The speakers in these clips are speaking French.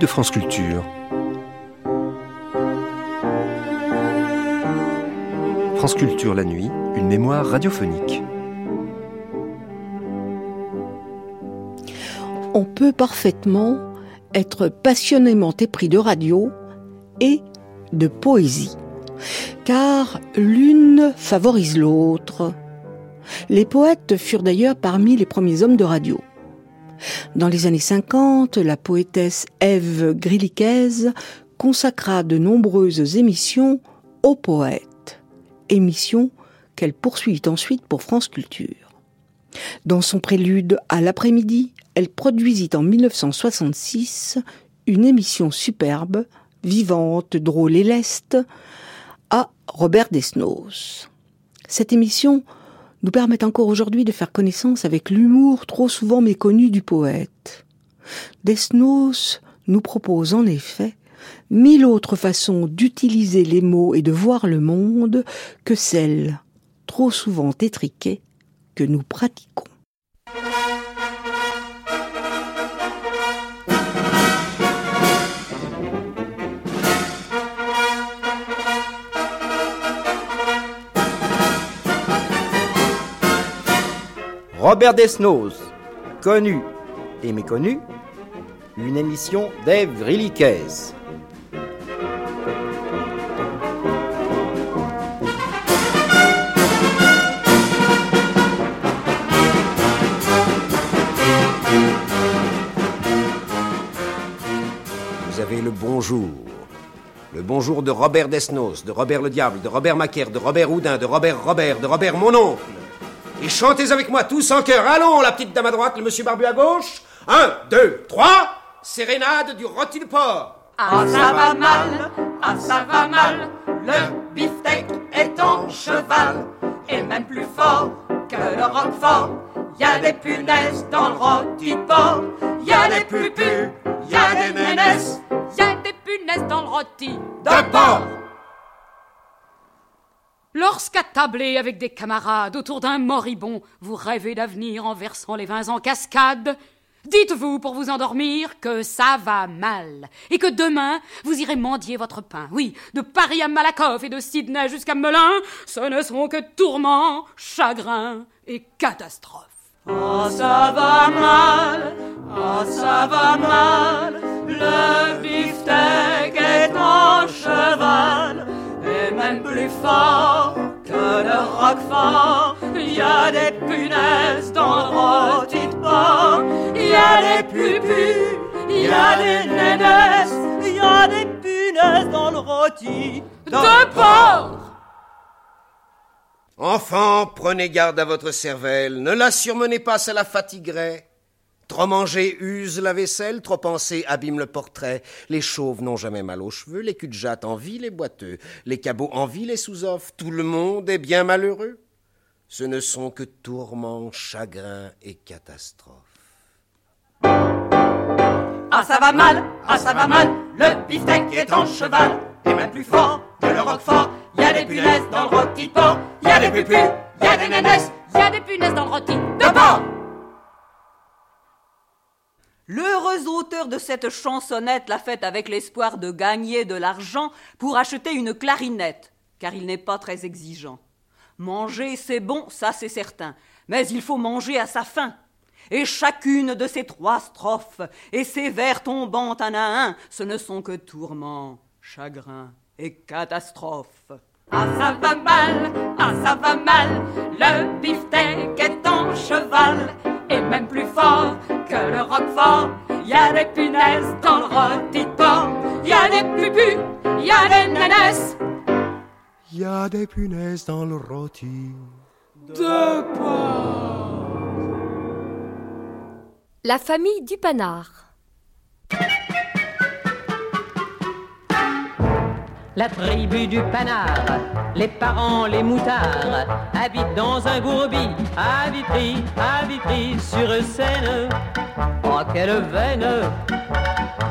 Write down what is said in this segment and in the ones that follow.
De France Culture. France Culture la nuit, une mémoire radiophonique. On peut parfaitement être passionnément épris de radio et de poésie, car l'une favorise l'autre. Les poètes furent d'ailleurs parmi les premiers hommes de radio. Dans les années 50, la poétesse Ève Griliquez consacra de nombreuses émissions aux poètes, émissions qu'elle poursuivit ensuite pour France Culture. Dans son prélude à l'après-midi, elle produisit en 1966 une émission superbe, vivante, drôle et leste, à Robert Desnos. Cette émission nous permet encore aujourd'hui de faire connaissance avec l'humour trop souvent méconnu du poète. Desnos nous propose en effet mille autres façons d'utiliser les mots et de voir le monde que celles, trop souvent étriquées, que nous pratiquons. Robert Desnos, connu et méconnu, une émission d'Ève. Vous avez le bonjour. Le bonjour de Robert Desnos, de Robert le Diable, de Robert Macaire, de Robert Houdin, de Robert Robert, de Robert mon oncle. Et chantez avec moi tous en chœur. Allons, la petite dame à droite, le monsieur barbu à gauche. Un, deux, trois. Sérénade du rôti de porc. Ah, ça va mal, ah, ça va mal. Le beefsteak est en cheval. Et même plus fort que le roquefort. Y a des punaises dans le rôti de porc. Y a des pupus, y a des nénesses. Y a des punaises dans le rôti de porc. Lorsqu'attablé avec des camarades autour d'un moribond, vous rêvez d'avenir en versant les vins en cascade, dites-vous pour vous endormir que ça va mal et que demain vous irez mendier votre pain. Oui, de Paris à Malakoff et de Sydney jusqu'à Melun, ce ne sont que tourments, chagrins et catastrophes. Oh, ça va mal, oh, ça va mal, le beefsteak est en cheval même plus fort que le roquefort. Il y a des punaises dans le rôti de porc, il y a des pupus, il y a des nénesses, il y a des punaises dans le rôti de porc. Enfants, prenez garde à votre cervelle, ne la surmenez pas, ça la fatiguerait. Trop manger use la vaisselle, trop penser abîme le portrait. Les chauves n'ont jamais mal aux cheveux, les cul de jatte envient les boiteux, les cabots envient les sous-offres, tout le monde est bien malheureux. Ce ne sont que tourments, chagrins et catastrophes. Ah ça va mal, ah ça va mal, le beefsteak est en cheval, et même plus fort que le roquefort. Y a des punaises dans le rôti de porc, y a des pupus, y a des nénesses, y a des punaises dans le rôti de porc. L'heureux auteur de cette chansonnette l'a faite avec l'espoir de gagner de l'argent pour acheter une clarinette, car il n'est pas très exigeant. Manger, c'est bon, ça c'est certain, mais il faut manger à sa faim. Et chacune de ces trois strophes et ces vers tombant un à un, ce ne sont que tourments, chagrins et catastrophes. Ah ça va mal, ah ça va mal, le beefsteak est en cheval, et même plus fort que le roquefort. Y a des punaises dans le rôti de porc, y a des pupus, y a des nénesses. Y a des punaises dans le rôti de porc. La famille du panard. La tribu du panard, les parents, les moutards, habitent dans un gourbi à Vitry, à Vitry sur Seine. Oh, quelle veine!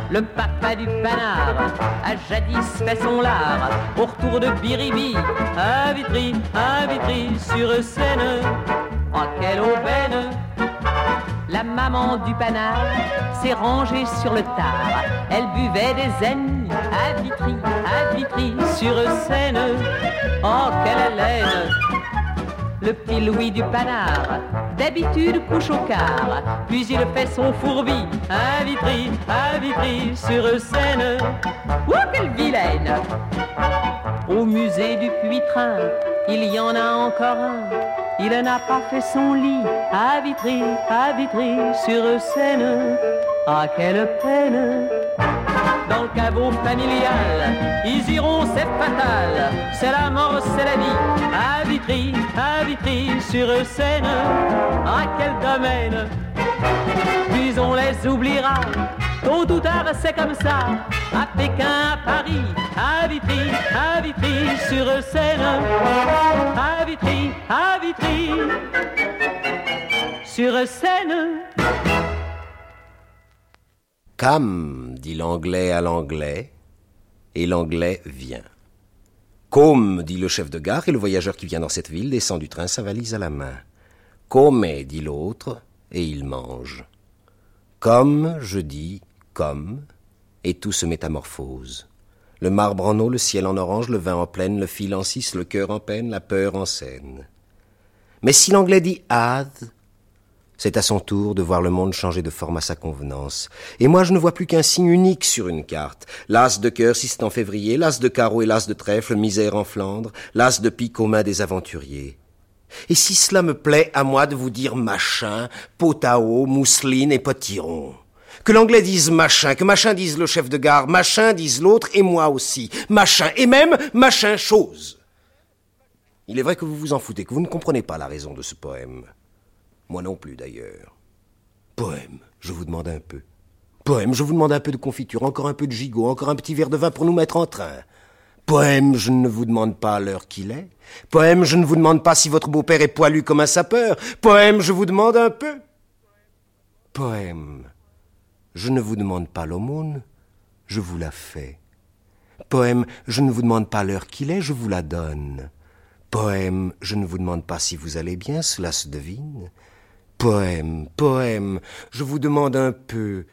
Le papa du panard a jadis fait son lard au retour de Biribi à Vitry, à Vitry sur Seine. Oh, quelle aubaine! La maman du panard s'est rangée sur le tard elle buvait des ennemis à Vitry, à Vitry, sur scène. Oh, quelle haleine! Le petit Louis du Panard, d'habitude couche au quart, puis il fait son fourbi à Vitry, à Vitry, sur scène. Oh, quelle vilaine! Au musée du Puitrin, il y en a encore un. Il n'a pas fait son lit à Vitry, à Vitry, sur scène. Ah, quelle peine! Caveau familial, ils iront, c'est fatal. C'est la mort, c'est la vie. À Vitry, à Vitry, sur scène. À quel domaine? Puis on les oubliera? Tôt ou tard, c'est comme ça. À Pékin, à Paris, à Vitry, à Vitry, sur scène. À Vitry, à Vitry, sur scène. Come, dit l'anglais à l'anglais, et l'anglais vient. Come, dit le chef de gare, et le voyageur qui vient dans cette ville descend du train sa valise à la main. Come, dit l'autre, et il mange. Comme, je dis, comme, et tout se métamorphose. Le marbre en eau, le ciel en orange, le vin en plaine, le fil en six, le cœur en peine, la peur en scène. Mais si l'anglais dit had, c'est à son tour de voir le monde changer de forme à sa convenance. Et moi, je ne vois plus qu'un signe unique sur une carte. L'as de cœur si c'est en février, l'as de carreau et l'as de trèfle, misère en Flandre, l'as de pique aux mains des aventuriers. Et si cela me plaît à moi de vous dire machin, potao, mousseline et potiron. Que l'anglais dise machin, que machin dise le chef de gare, machin dise l'autre et moi aussi, machin, et même machin chose. Il est vrai que vous vous en foutez, que vous ne comprenez pas la raison de ce poème. Moi non plus, d'ailleurs. Poème, je vous demande un peu. Poème, je vous demande un peu de confiture, encore un peu de gigot, encore un petit verre de vin pour nous mettre en train. Poème, je ne vous demande pas l'heure qu'il est. Poème, je ne vous demande pas si votre beau-père est poilu comme un sapeur. Poème, je vous demande un peu. Poème, je ne vous demande pas l'aumône, je vous la fais. Poème, je ne vous demande pas l'heure qu'il est, je vous la donne. Poème, je ne vous demande pas si vous allez bien, cela se devine. Poème, poème, je vous demande un peu,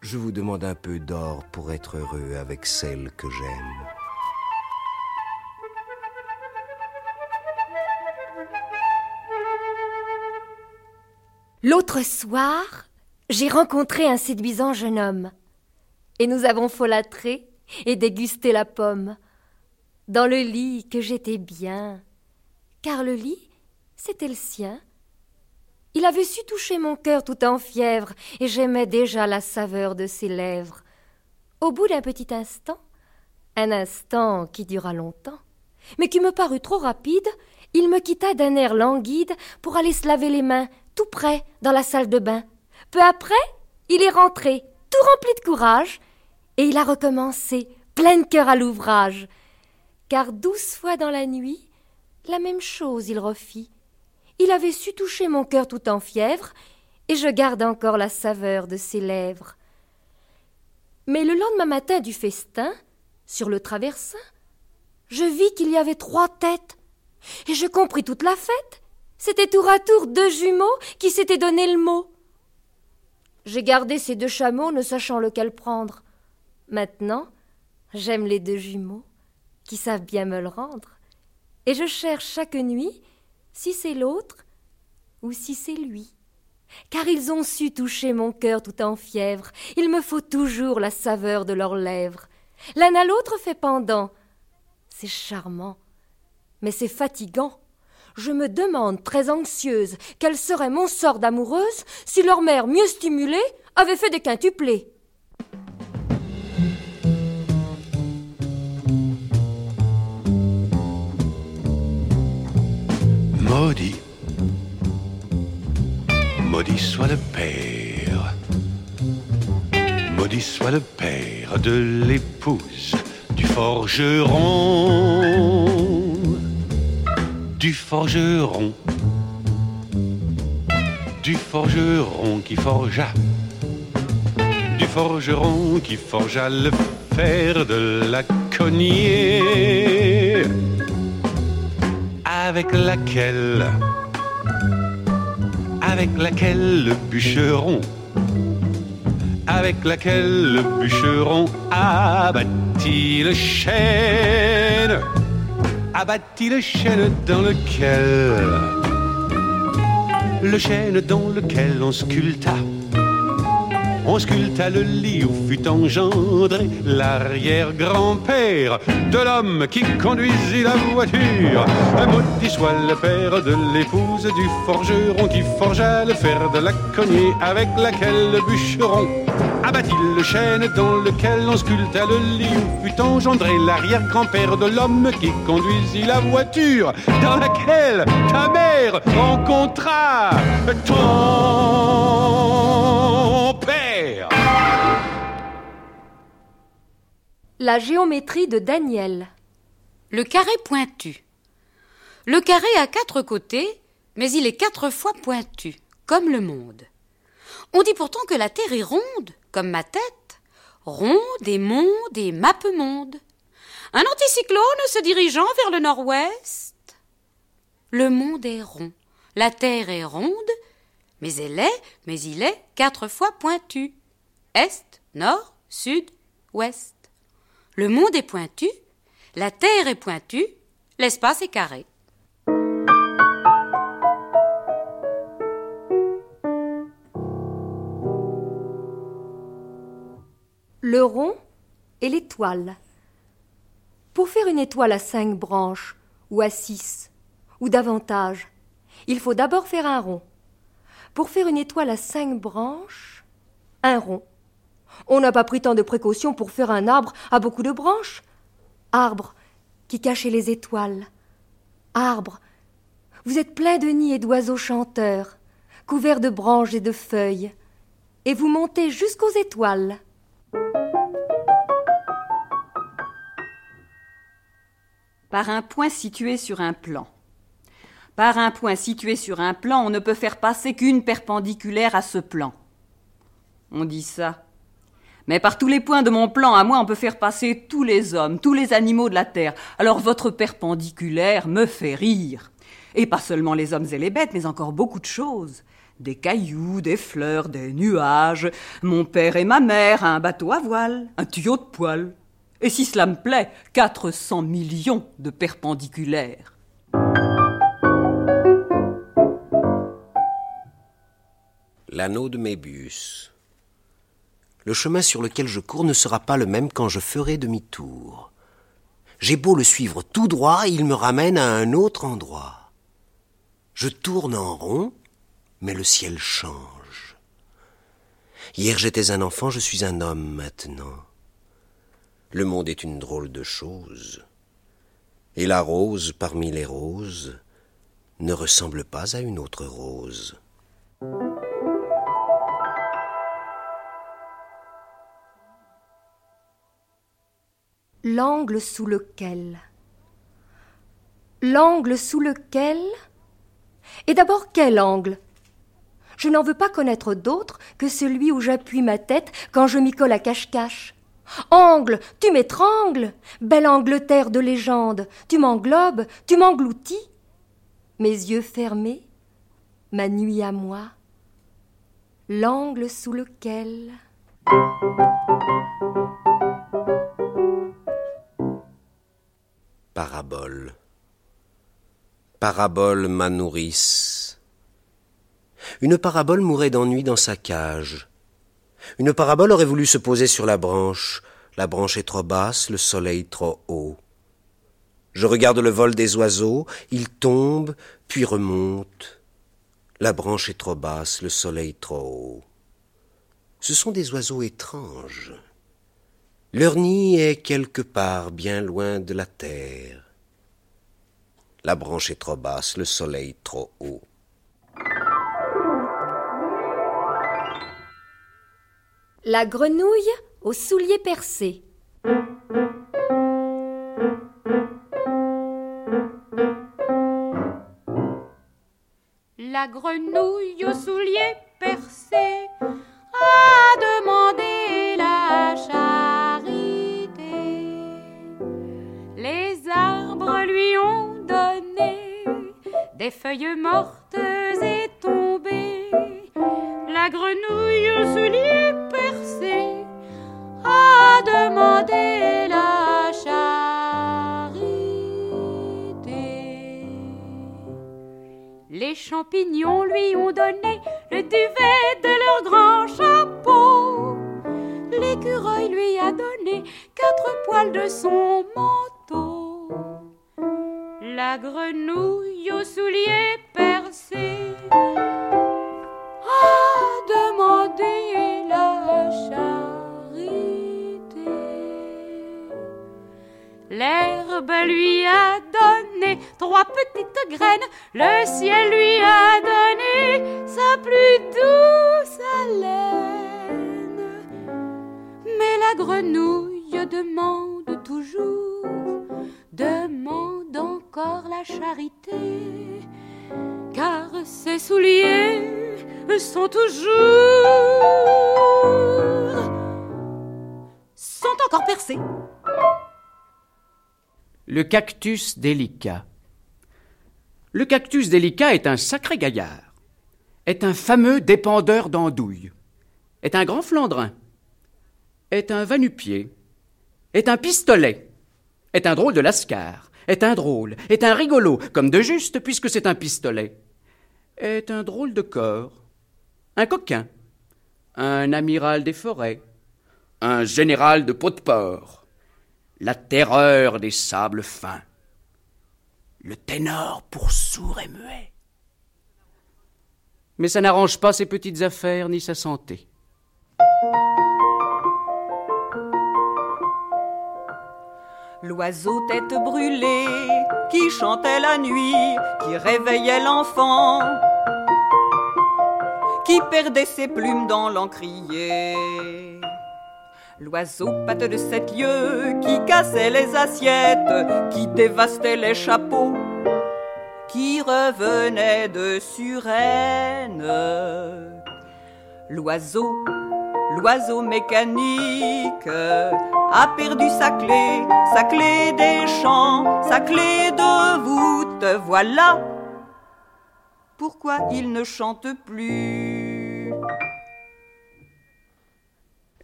je vous demande un peu d'or pour être heureux avec celle que j'aime. L'autre soir, j'ai rencontré un séduisant jeune homme, et nous avons folâtré et dégusté la pomme. Dans le lit que j'étais bien, car le lit, c'était le sien. Il avait su toucher mon cœur tout en fièvre, et j'aimais déjà la saveur de ses lèvres. Au bout d'un petit instant, un instant qui dura longtemps, mais qui me parut trop rapide, il me quitta d'un air languide pour aller se laver les mains, tout près, dans la salle de bain. Peu après, il est rentré, tout rempli de courage, et il a recommencé, plein de cœur à l'ouvrage. Car douze fois dans la nuit, la même chose il refit. Il avait su toucher mon cœur tout en fièvre, et je garde encore la saveur de ses lèvres. Mais le lendemain matin du festin, sur le traversin, je vis qu'il y avait trois têtes, et je compris toute la fête. C'était tour à tour deux jumeaux qui s'étaient donné le mot. J'ai gardé ces deux chameaux, ne sachant lequel prendre. Maintenant, j'aime les deux jumeaux, qui savent bien me le rendre, et je cherche chaque nuit si c'est l'autre ou si c'est lui. Car ils ont su toucher mon cœur tout en fièvre, il me faut toujours la saveur de leurs lèvres. L'un à l'autre fait pendant. C'est charmant, mais c'est fatigant. Je me demande, très anxieuse, quel serait mon sort d'amoureuse si leur mère, mieux stimulée, avait fait des quintuplés. Maudit, maudit soit le père, maudit soit le père de l'épouse du forgeron, du forgeron, du forgeron qui forgea, du forgeron qui forgea le fer de la cognée avec laquelle, avec laquelle le bûcheron? Avec laquelle le bûcheron abattit le chêne, abattit le chêne dans lequel, le chêne dans lequel on sculpta on sculpta le lit où fut engendré l'arrière-grand-père de l'homme qui conduisit la voiture. Maudit soit le père de l'épouse du forgeron qui forgea le fer de la cognée avec laquelle le bûcheron abattit le chêne dans lequel on sculpta le lit où fut engendré l'arrière-grand-père de l'homme qui conduisit la voiture dans laquelle ta mère rencontra ton La géométrie de Daniel. Le carré pointu. Le carré a quatre côtés, mais il est quatre fois pointu, comme le monde. On dit pourtant que la Terre est ronde, comme ma tête, ronde et monde et monde. Un anticyclone se dirigeant vers le nord-ouest. Le monde est rond, la Terre est ronde, mais elle est, mais il est quatre fois pointu. Est, nord, sud, ouest. Le monde est pointu, la Terre est pointue, l'espace est carré. Le rond et l'étoile. Pour faire une étoile à cinq branches, ou à six, ou davantage, il faut d'abord faire un rond. Pour faire une étoile à cinq branches, un rond. On n'a pas pris tant de précautions pour faire un arbre à beaucoup de branches. Arbre qui cachait les étoiles. Arbre, vous êtes plein de nids et d'oiseaux chanteurs, couverts de branches et de feuilles, et vous montez jusqu'aux étoiles. Par un point situé sur un plan. Par un point situé sur un plan, on ne peut faire passer qu'une perpendiculaire à ce plan. On dit ça. Mais par tous les points de mon plan, à moi, on peut faire passer tous les hommes, tous les animaux de la terre. Alors votre perpendiculaire me fait rire. Et pas seulement les hommes et les bêtes, mais encore beaucoup de choses. Des cailloux, des fleurs, des nuages, mon père et ma mère, un bateau à voile, un tuyau de poêle. Et si cela me plaît, 400 millions de perpendiculaires. L'anneau de Mébius. Le chemin sur lequel je cours ne sera pas le même quand je ferai demi-tour. J'ai beau le suivre tout droit, il me ramène à un autre endroit. Je tourne en rond, mais le ciel change. Hier j'étais un enfant, je suis un homme maintenant. Le monde est une drôle de chose. Et la rose parmi les roses ne ressemble pas à une autre rose. L'angle sous lequel? L'angle sous lequel? Et d'abord quel angle? Je n'en veux pas connaître d'autre que celui où j'appuie ma tête quand je m'y colle à cache-cache. Angle, tu m'étrangles, belle Angleterre de légende, tu m'englobes, tu m'engloutis. Mes yeux fermés, ma nuit à moi, l'angle sous lequel? Parabole. Parabole, ma nourrice. Une parabole mourait d'ennui dans sa cage. Une parabole aurait voulu se poser sur la branche. La branche est trop basse, le soleil trop haut. Je regarde le vol des oiseaux, ils tombent, puis remontent. La branche est trop basse, le soleil trop haut. Ce sont des oiseaux étranges. Leur nid est quelque part bien loin de la terre. La branche est trop basse, le soleil trop haut. La grenouille aux souliers percés. La grenouille aux souliers percés a demandé la des feuilles mortes et tombées, la grenouille aux souliers percés demandé la charité. Les champignons lui ont donné le duvet de leur grand chapeau. L'écureuil lui a donné quatre poils de son manteau. La grenouille aux souliers percés a demandé la charité. L'herbe lui a donné trois petites graines, le ciel lui a donné sa plus douce haleine. Mais la grenouille demande toujours, demande encore la charité, car ses souliers sont toujours sont encore percés. Le cactus délicat. Le cactus délicat est un sacré gaillard, est un fameux dépendeur d'andouille, est un grand flandrin, est un vanupier, est un pistolet, est un drôle de lascar, est un drôle, est un rigolo, comme de juste puisque c'est un pistolet, est un drôle de corps, un coquin, un amiral des forêts, un général de peau de porc, la terreur des sables fins, le ténor pour sourd et muet. Mais ça n'arrange pas ses petites affaires ni sa santé. L'oiseau tête brûlée qui chantait la nuit, qui réveillait l'enfant, qui perdait ses plumes dans l'encrier. L'oiseau patte de sept lieues qui cassait les assiettes, qui dévastait les chapeaux, qui revenait de Suresnes. L'oiseau, l'oiseau mécanique a perdu sa clé, sa clé des champs, sa clé de voûte. Voilà pourquoi il ne chante plus.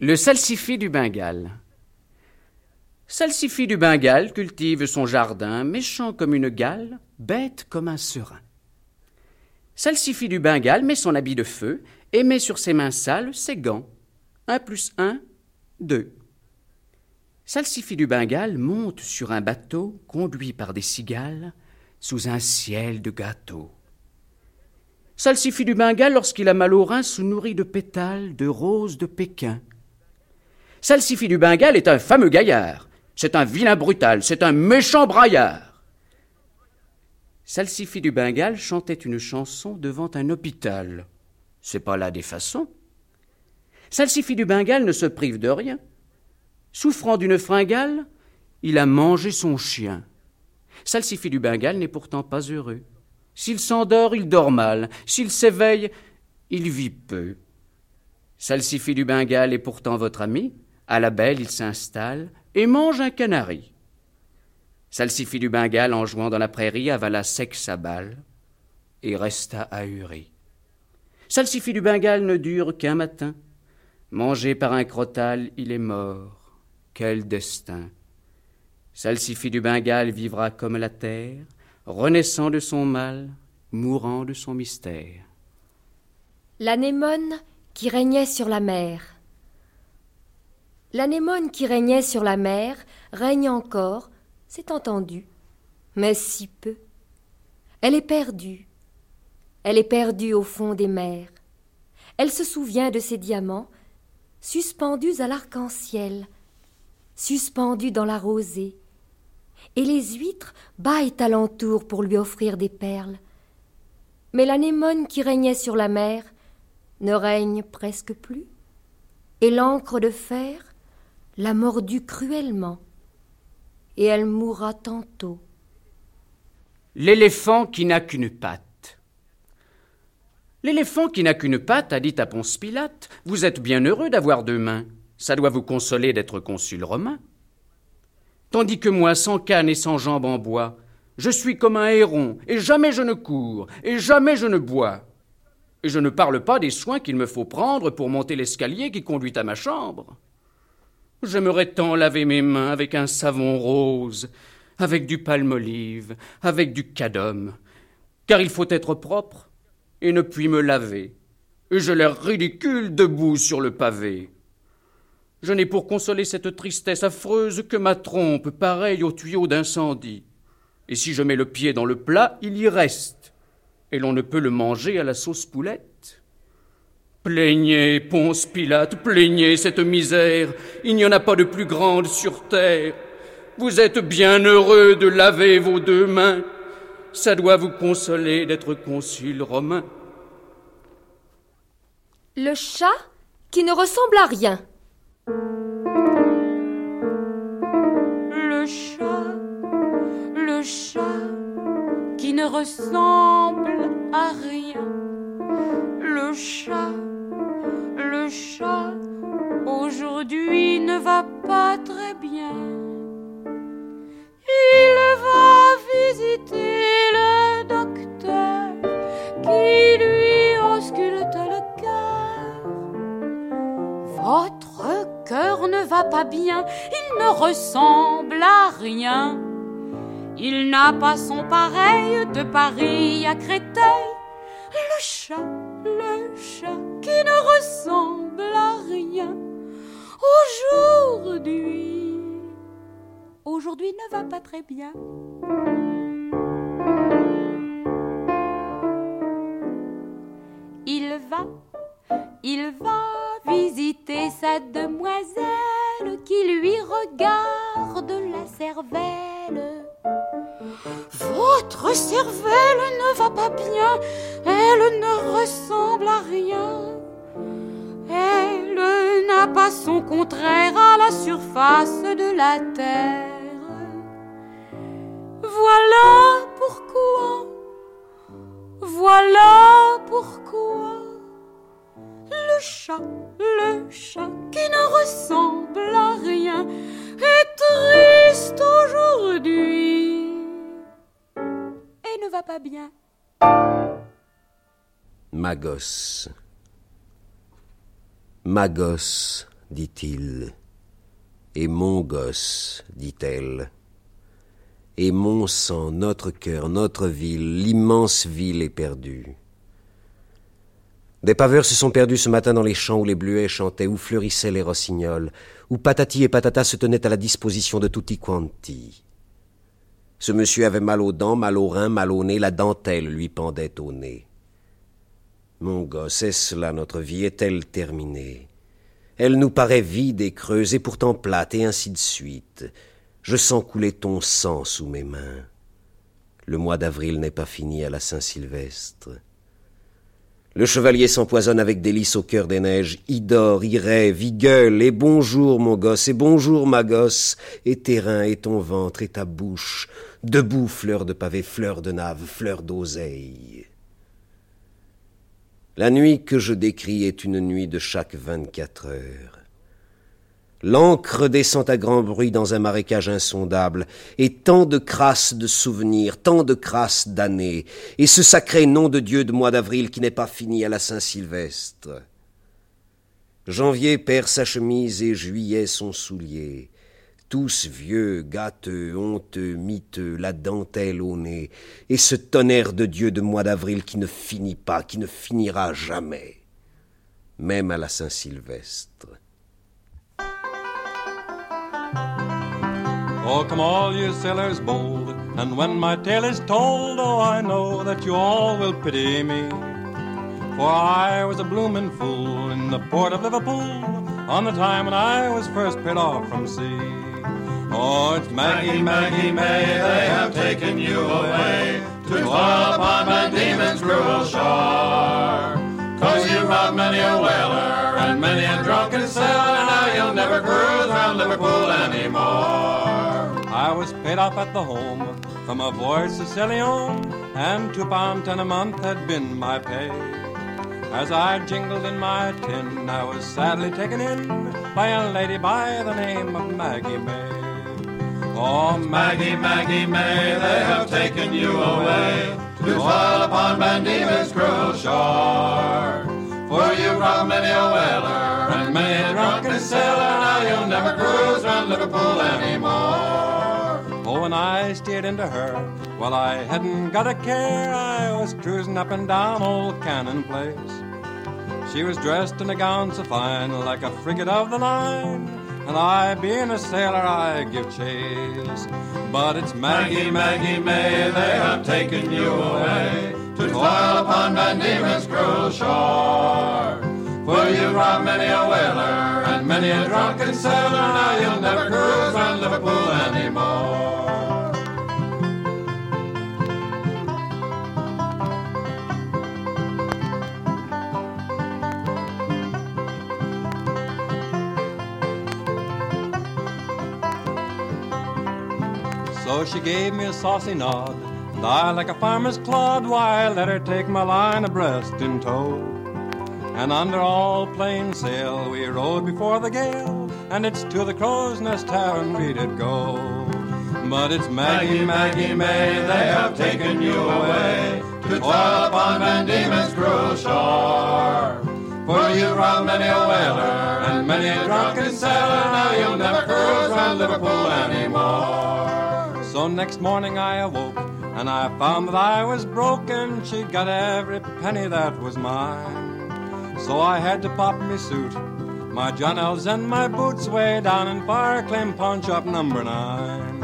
Le salsifis du Bengale. Salsifis du Bengale cultive son jardin, méchant comme une gale, bête comme un serin. Salsifis du Bengale met son habit de feu et met sur ses mains sales ses gants. Un plus un, deux. Salsifis du Bengale monte sur un bateau conduit par des cigales sous un ciel de gâteaux. Salsifis du Bengale, lorsqu'il a mal au rein, se nourrit de pétales de roses de Pékin. Salsifis du Bengale est un fameux gaillard. C'est un vilain brutal, c'est un méchant braillard. Salsifis du Bengale chantait une chanson devant un hôpital. C'est pas là des façons. Salsifis du Bengale ne se prive de rien. Souffrant d'une fringale, il a mangé son chien. Salsifis du Bengale n'est pourtant pas heureux. S'il s'endort, il dort mal. S'il s'éveille, il vit peu. Salsifis du Bengale est pourtant votre ami. À la belle, il s'installe et mange un canari. Salsifis du Bengale, en jouant dans la prairie, avala sec sa balle et resta ahuri. Salsifis du Bengale ne dure qu'un matin. Mangé par un crotal, il est mort. Quel destin! Salsifis du Bengale vivra comme la terre, renaissant de son mal, mourant de son mystère. L'anémone qui régnait sur la mer. L'anémone qui régnait sur la mer règne encore, c'est entendu, mais si peu. Elle est perdue. Elle est perdue au fond des mers. Elle se souvient de ses diamants, suspendus à l'arc-en-ciel, suspendus dans la rosée, et les huîtres bâillent alentour pour lui offrir des perles. Mais l'anémone qui régnait sur la mer ne règne presque plus, et l'encre de fer l'a mordue cruellement, et elle mourra tantôt. L'éléphant qui n'a qu'une patte. L'éléphant qui n'a qu'une patte a dit à Ponce Pilate Vous êtes bien heureux d'avoir deux mains. Ça doit vous consoler d'être consul romain. Tandis que moi, sans canne et sans jambes en bois, je suis comme un héron, et jamais je ne cours, et jamais je ne bois. Et je ne parle pas des soins qu'il me faut prendre pour monter l'escalier qui conduit à ma chambre. J'aimerais tant laver mes mains avec un savon rose, avec du palme-olive, avec du cadum, car il faut être propre et ne puis me laver, et j'ai l'air ridicule debout sur le pavé. Je n'ai pour consoler cette tristesse affreuse que ma trompe pareille au tuyau d'incendie. Et si je mets le pied dans le plat, il y reste, et l'on ne peut le manger à la sauce poulette. Plaignez, Ponce Pilate, plaignez cette misère, il n'y en a pas de plus grande sur terre. Vous êtes bien heureux de laver vos deux mains, ça doit vous consoler d'être consul romain. Le chat qui ne ressemble à rien. Le chat, le chat qui ne ressemble à rien. Le chat, le chat, aujourd'hui ne va pas très bien. Pas bien, il ne ressemble à rien. Il n'a pas son pareil de Paris à Créteil. Le chat, le chat qui ne ressemble à rien. Aujourd'hui, aujourd'hui ne va pas très bien. Il va, il va visiter sa demoiselle qui lui regarde la cervelle. Votre cervelle ne va pas bien, elle ne ressemble à rien. Elle n'a pas son contraire à la surface de la terre. Voilà pourquoi, voilà pourquoi le chat, le chat qui ne ressemble à rien est triste aujourd'hui et ne va pas bien. Ma gosse. Ma gosse, dit-il, et mon gosse, dit-elle, et mon sang, notre cœur, notre ville, l'immense ville est perdue. Des paveurs se sont perdus ce matin dans les champs où les bleuets chantaient, où fleurissaient les rossignols, où patati et patata se tenaient à la disposition de tutti quanti. Ce monsieur avait mal aux dents, mal aux reins, mal au nez, la dentelle lui pendait au nez. Mon gosse, est-ce là notre vie? Est-elle terminée? Elle nous paraît vide et creuse, et pourtant plate, et ainsi de suite. Je sens couler ton sang sous mes mains. Le mois d'avril n'est pas fini à la Saint-Sylvestre. Le chevalier s'empoisonne avec délice au cœur des neiges, y dort, y rêve, y gueule, et bonjour mon gosse, et bonjour ma gosse, et tes reins, et ton ventre, et ta bouche, debout, fleur de pavé, fleur de nave, fleur d'oseille. La nuit que je décris est une nuit de chaque vingt-quatre heures. L'encre descend à grand bruit dans un marécage insondable, et tant de crasses de souvenirs, tant de crasses d'années, et ce sacré nom de Dieu de mois d'avril qui n'est pas fini à la Saint-Sylvestre. Janvier perd sa chemise et juillet son soulier, tous vieux, gâteux, honteux, miteux, la dentelle au nez, et ce tonnerre de Dieu de mois d'avril qui ne finit pas, qui ne finira jamais, même à la Saint-Sylvestre. Oh, come all you sailors bold, and when my tale is told, oh, I know that you all will pity me. For I was a bloomin' fool in the port of Liverpool on the time when I was first paid off from sea. Oh, it's Maggie, Maggie May, they have taken you away to dwell upon Van demon's cruel shore. Cause you robbed many a whaler and many a drunken cruise round Liverpool anymore. I was paid off at the home from a voyage to Sicilian, and two pound ten a month had been my pay. As I jingled in my tin, I was sadly taken in by a lady by the name of Maggie May. Oh, Maggie, Maggie May, they have taken you away to dwell upon Van Diemen's cruel shore. For you robbed many a whaler and many a drunken sailor. Now you'll never cruise round Liverpool anymore. Oh, and I steered into her. Well, I hadn't got a care. I was cruising up and down old Cannon Place. She was dressed in a gown so fine, like a frigate of the line. And I, being a sailor, I give chase. But it's Maggie, Maggie May, they have taken you away to toil upon Van Diemen's cruel shore. For you robbed many a whaler and many a drunken sailor. Now you'll never cruise round Liverpool anymore. So she gave me a saucy nod, and I, like a farmer's clod, why, let her take my line abreast in tow. And under all plain sail we rode before the gale, and it's to the crow's nest tavern we did go. But it's Maggie, Maggie May, they have taken you away to toil upon Van Diemen's cruel shore. For you robbed many a whaler and many a drunken sailor, now you'll never cruise round Liverpool anymore. So next morning I awoke and I found that I was broken. She'd got every penny that was mine. So I had to pop me suit, my Johnells and my boots way down in Fireclaim Pawn Shop number nine.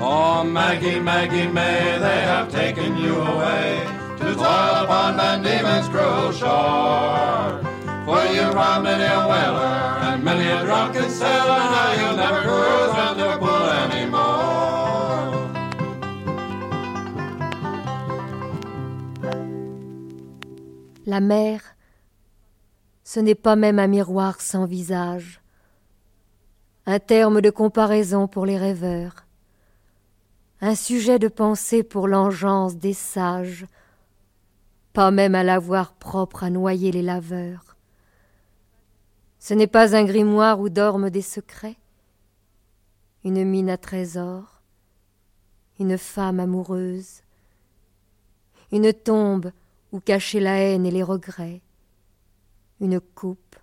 Oh, Maggie, Maggie May, they have taken you away to toil upon Van Diemen's cruel shore. For you robbed many a whaler and many a drunken sailor, now you'll never cruise round Liverpool La mer, ce n'est pas même un miroir sans visage, un terme de comparaison pour les rêveurs, un sujet de pensée pour l'engeance des sages, pas même un lavoir propre à noyer les laveurs. Ce n'est pas un grimoire où dorment des secrets, une mine à trésor, une femme amoureuse, une tombe où cacher la haine et les regrets, une coupe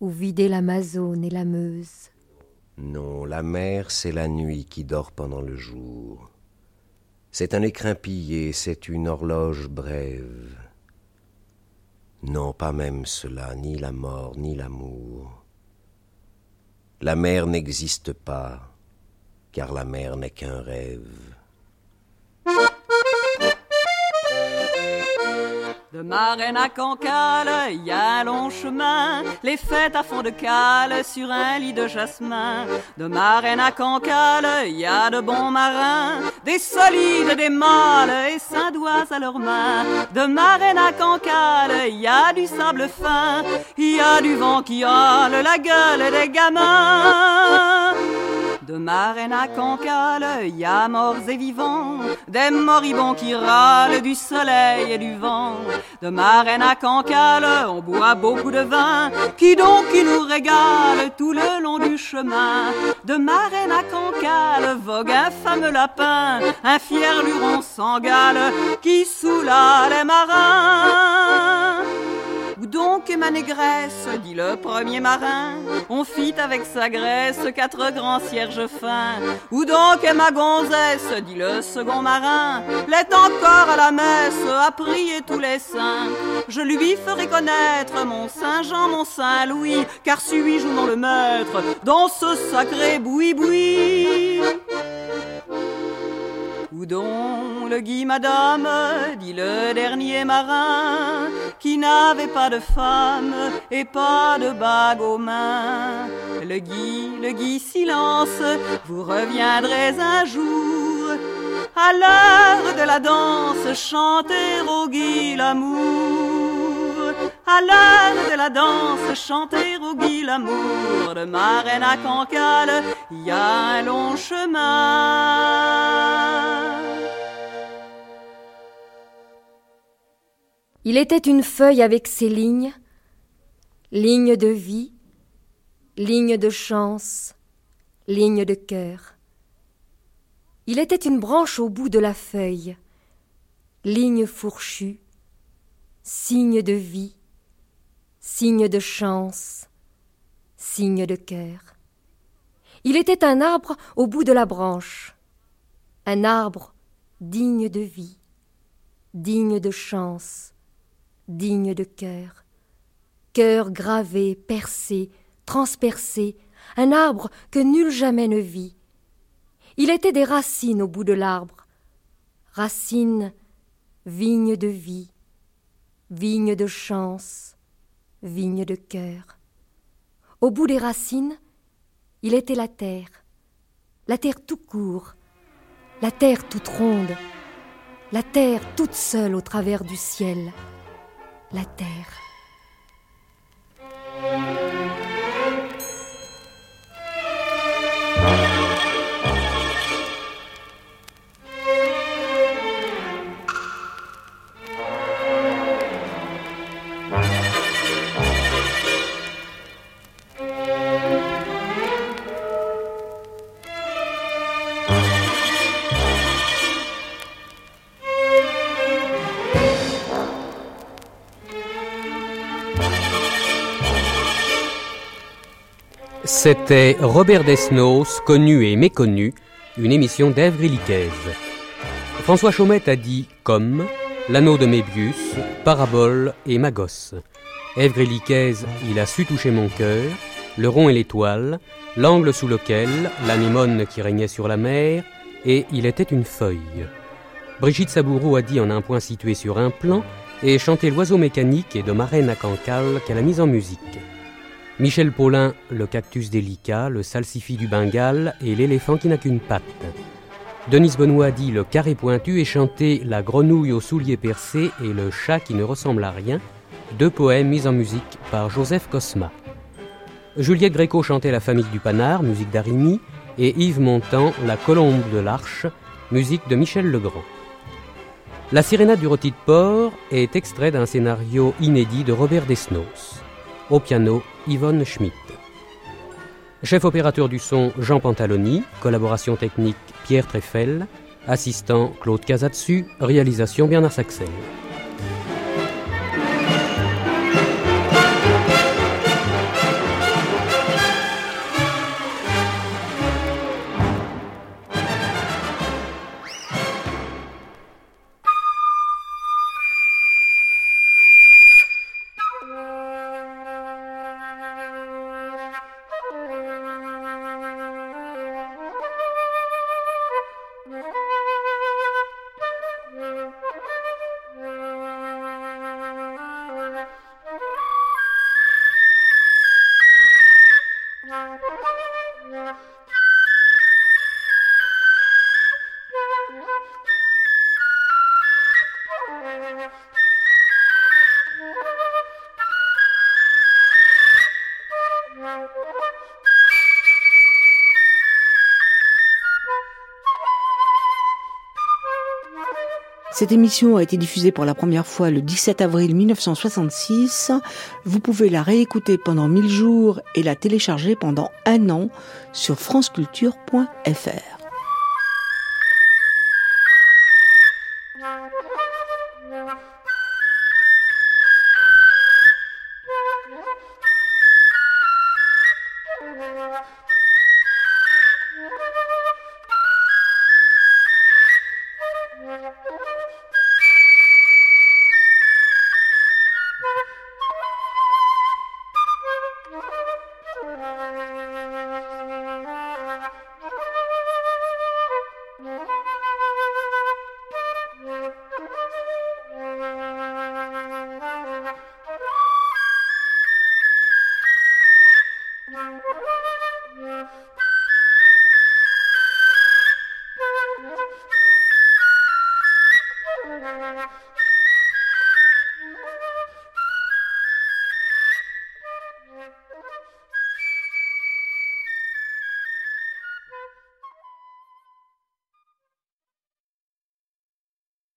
où vider l'Amazone et la Meuse. Non, la mer, c'est la nuit qui dort pendant le jour. C'est un écrin pillé, c'est une horloge brève. Non, pas même cela, ni la mort, ni l'amour. La mer n'existe pas, car la mer n'est qu'un rêve. De Marraine à Cancale, y a un long chemin, les fêtes à fond de cale sur un lit de jasmin. De Marraine à Cancale, y a de bons marins, des solides, des mâles et saint-dois à leurs mains. De Marraine à Cancale, y a du sable fin, y a du vent qui hale la gueule des gamins. De Marraine à Cancale, y a morts et vivants, des moribonds qui râlent du soleil et du vent. De Marraine à Cancale, on boit beaucoup de vin, qui donc qui nous régale tout le long du chemin? De Marraine à Cancale, vogue un fameux lapin, un fier luron sans gale, qui soula les marins. Donc ma négresse dit le premier marin. On fit avec sa graisse quatre grands cierges fins. Où donc est ma gonzesse dit le second marin. L'est encore à la messe à prier tous les saints. Je lui ferai connaître mon Saint Jean, mon Saint Louis, car suis-je ou non le maître dans ce sacré boui-boui. Où donc le Guy, madame, dit le dernier marin, qui n'avait pas de femme et pas de bague aux mains. Le Guy, le Guy, silence, vous reviendrez un jour. À l'heure de la danse, chanter au Guy l'amour. À l'heure de la danse, chanter au Guy l'amour. De Marraine à Cancale, y a un long chemin. Il était une feuille avec ses lignes, lignes de vie, lignes de chance, lignes de cœur. Il était une branche au bout de la feuille, ligne fourchue, signe de vie, signe de chance, signe de cœur. Il était un arbre au bout de la branche, un arbre digne de vie, digne de chance, digne de cœur, cœur gravé, percé, transpercé, un arbre que nul jamais ne vit. Il était des racines au bout de l'arbre, racines, vigne de vie, vigne de chance, vigne de cœur. Au bout des racines, il était la terre, la terre tout court, la terre toute ronde, la terre toute seule au travers du ciel, la terre. C'était Robert Desnos, connu et méconnu, une émission d'Ève. François Chaumette a dit comme, l'anneau de Mébius, parabole et magos. Ève il a su toucher mon cœur, le rond et l'étoile, l'angle sous lequel, l'anémone qui régnait sur la mer, et il était une feuille. Brigitte Saboureau a dit en un point situé sur un plan, et chanté l'oiseau mécanique et de marraine à cancale qu'elle a mis en musique. Michel Paulin, le cactus délicat, le salsifis du Bengale et l'éléphant qui n'a qu'une patte. Denise Benoît dit le carré pointu et chanté la grenouille aux souliers percés et le chat qui ne ressemble à rien, deux poèmes mis en musique par Joseph Cosma. Juliette Gréco chantait La famille du Panard, musique d'Arimi, et Yves Montand, La colombe de l'Arche, musique de Michel Legrand. La Sirénade du rôti de porc est extrait d'un scénario inédit de Robert Desnos. Au piano, Yvonne Schmidt. Chef opérateur du son, Jean Pantaloni. Collaboration technique, Pierre Treffel. Assistant, Claude Casatsu. Réalisation, Bernard Saxel. Cette émission a été diffusée pour la première fois le 17 avril 1966. Vous pouvez la réécouter pendant 1000 jours et la télécharger pendant un an sur franceculture.fr.